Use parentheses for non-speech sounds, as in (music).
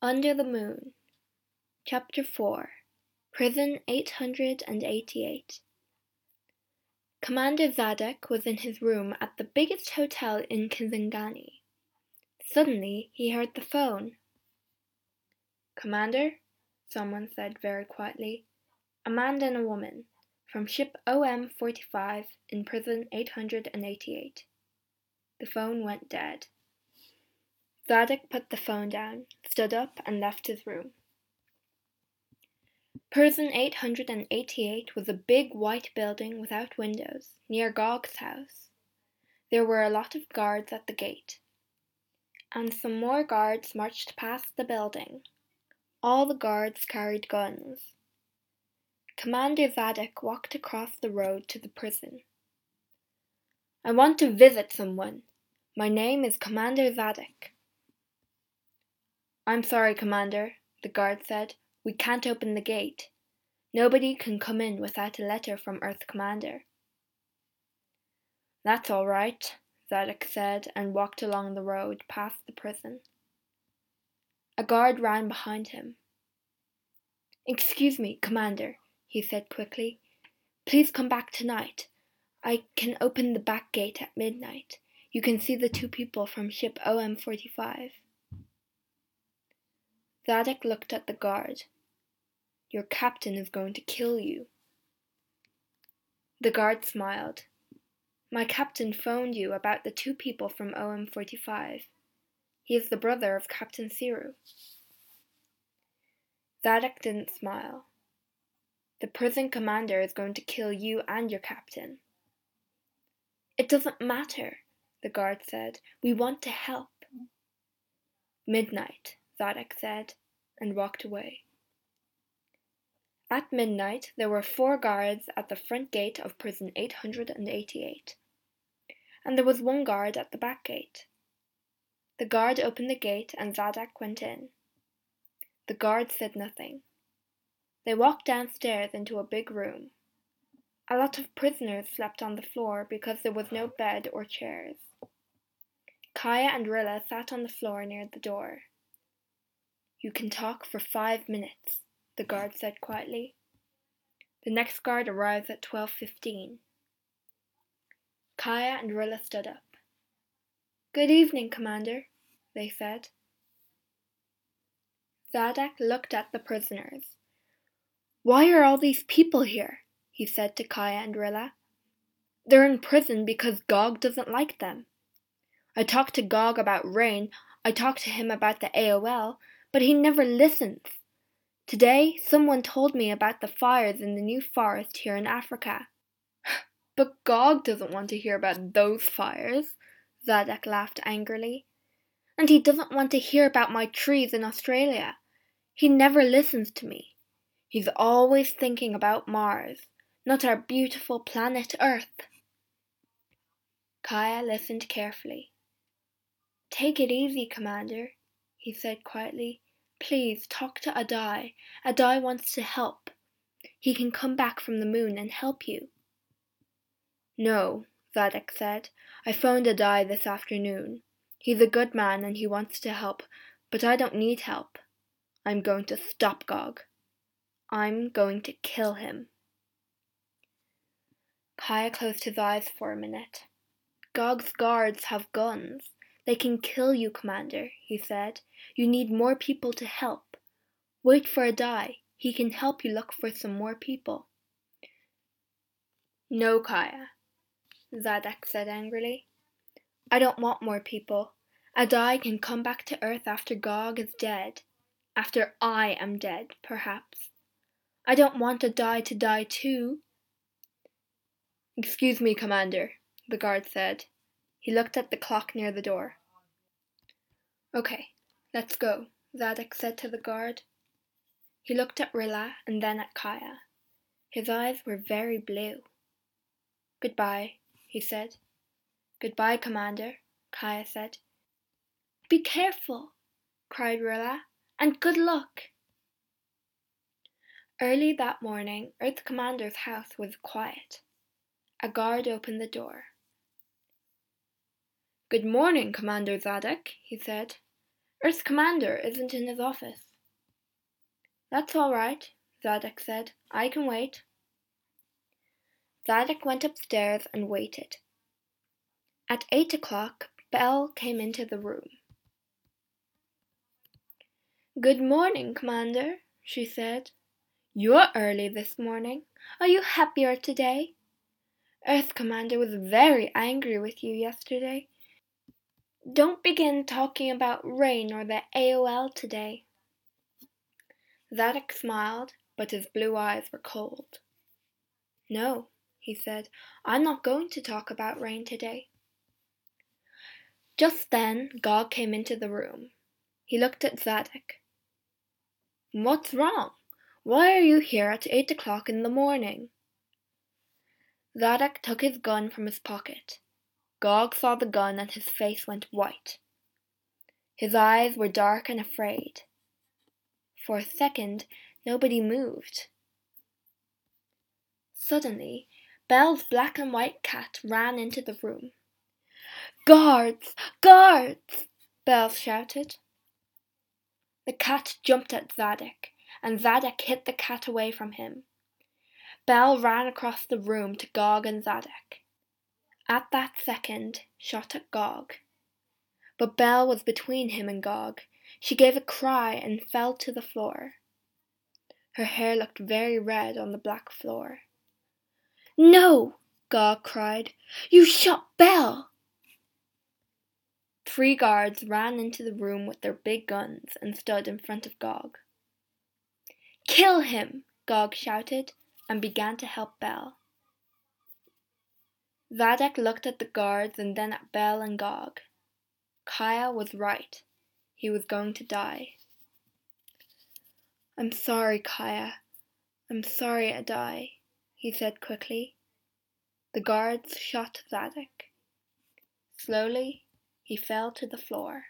Under the Moon, Chapter 4 Prison 888 Commander Zadok was in his room at the biggest hotel in Kisangani. Suddenly he heard the phone. Commander, someone said very quietly, a man and a woman, from ship OM 45 in prison 888. The phone went dead. Zadok put the phone down, stood up, and left his room. Prison 888 was a big white building without windows, near Gog's house. There were a lot of guards at the gate. And some more guards marched past the building. All the guards carried guns. Commander Zadok walked across the road to the prison. I want to visit someone. My name is Commander Zadok. I'm sorry, Commander, the guard said. We can't open the gate. Nobody can come in without a letter from Earth Commander. That's all right, Zadok said and walked along the road past the prison. A guard ran behind him. Excuse me, Commander, he said quickly. Please come back tonight. I can open the back gate at midnight. You can see the two people from ship OM 45. Zadok looked at the guard. Your captain is going to kill you. The guard smiled. My captain phoned you about the two people from OM 45. He is the brother of Captain Siru. Zadok didn't smile. The prison commander is going to kill you and your captain. It doesn't matter, the guard said. We want to help. Midnight, Zadok said, and walked away. At midnight, there were four guards at the front gate of prison 888, and there was one guard at the back gate. The guard opened the gate and Zadok went in. The guard said nothing. They walked downstairs into a big room. A lot of prisoners slept on the floor because there was no bed or chairs. Kaya and Rilla sat on the floor near the door. You can talk for five minutes, the guard said quietly. The next guard arrives at 12.15. Kaya and Rilla stood up. Good evening, Commander, they said. Zadok looked at the prisoners. Why are all these people here? he said to Kaya and Rilla. They're in prison because Gog doesn't like them. I talked to Gog about rain, I talked to him about the AOL, but he never listens. Today, someone told me about the fires in the new forest here in Africa. (gasps) but Gog doesn't want to hear about those fires, Zadok laughed angrily. And he doesn't want to hear about my trees in Australia. He never listens to me. He's always thinking about Mars, not our beautiful planet Earth. Kaya listened carefully. Take it easy, Commander, he said quietly. Please talk to Adai. Adai wants to help. He can come back from the moon and help you. No, Zadok said. I phoned Adai this afternoon. He's a good man and he wants to help, but I don't need help. I'm going to stop Gog. I'm going to kill him. Kaya closed his eyes for a minute. Gog's guards have guns. They can kill you, Commander, he said. You need more people to help. Wait for Adai. He can help you look for some more people. No, Kaya, Zadok said angrily. I don't want more people. Adai can come back to Earth after Gog is dead. After I am dead, perhaps. I don't want Adai to die too. Excuse me, Commander, the guard said. He looked at the clock near the door. Okay, let's go, Zadok said to the guard. He looked at Rilla and then at Kaya. His eyes were very blue. Goodbye, he said. Goodbye, Commander, Kaya said. Be careful, cried Rilla, and good luck. Early that morning, Earth Commander's house was quiet. A guard opened the door. Good morning, Commander Zadok, he said. Earth commander isn't in his office. That's all right, Zadok said. I can wait. Zadok went upstairs and waited. At eight o'clock, Belle came into the room. Good morning, Commander, she said. You're early this morning. Are you happier today? Earth Commander was very angry with you yesterday. Don't begin talking about rain or the AOL today. Zadok smiled, but his blue eyes were cold. No, he said, I'm not going to talk about rain today. Just then, Gog came into the room. He looked at Zadok. What's wrong? Why are you here at eight o'clock in the morning? Zadok took his gun from his pocket. Gog saw the gun and his face went white. His eyes were dark and afraid. For a second, nobody moved. Suddenly, Belle's black and white cat ran into the room. Guards! Guards! Belle shouted. The cat jumped at Zadok, and Zadok hit the cat away from him. Belle ran across the room to Gog and Zadok. At that second, shot at Gog. But Belle was between him and Gog. She gave a cry and fell to the floor. Her hair looked very red on the black floor. No! Gog cried. You shot Belle! Three guards ran into the room with their big guns and stood in front of Gog. Kill him! Gog shouted and began to help Belle. Zadok looked at the guards and then at Belle and Gog. Kaya was right. He was going to die. I'm sorry, Kaya. I'm sorry I die, he said quickly. The guards shot Zadok. Slowly, he fell to the floor.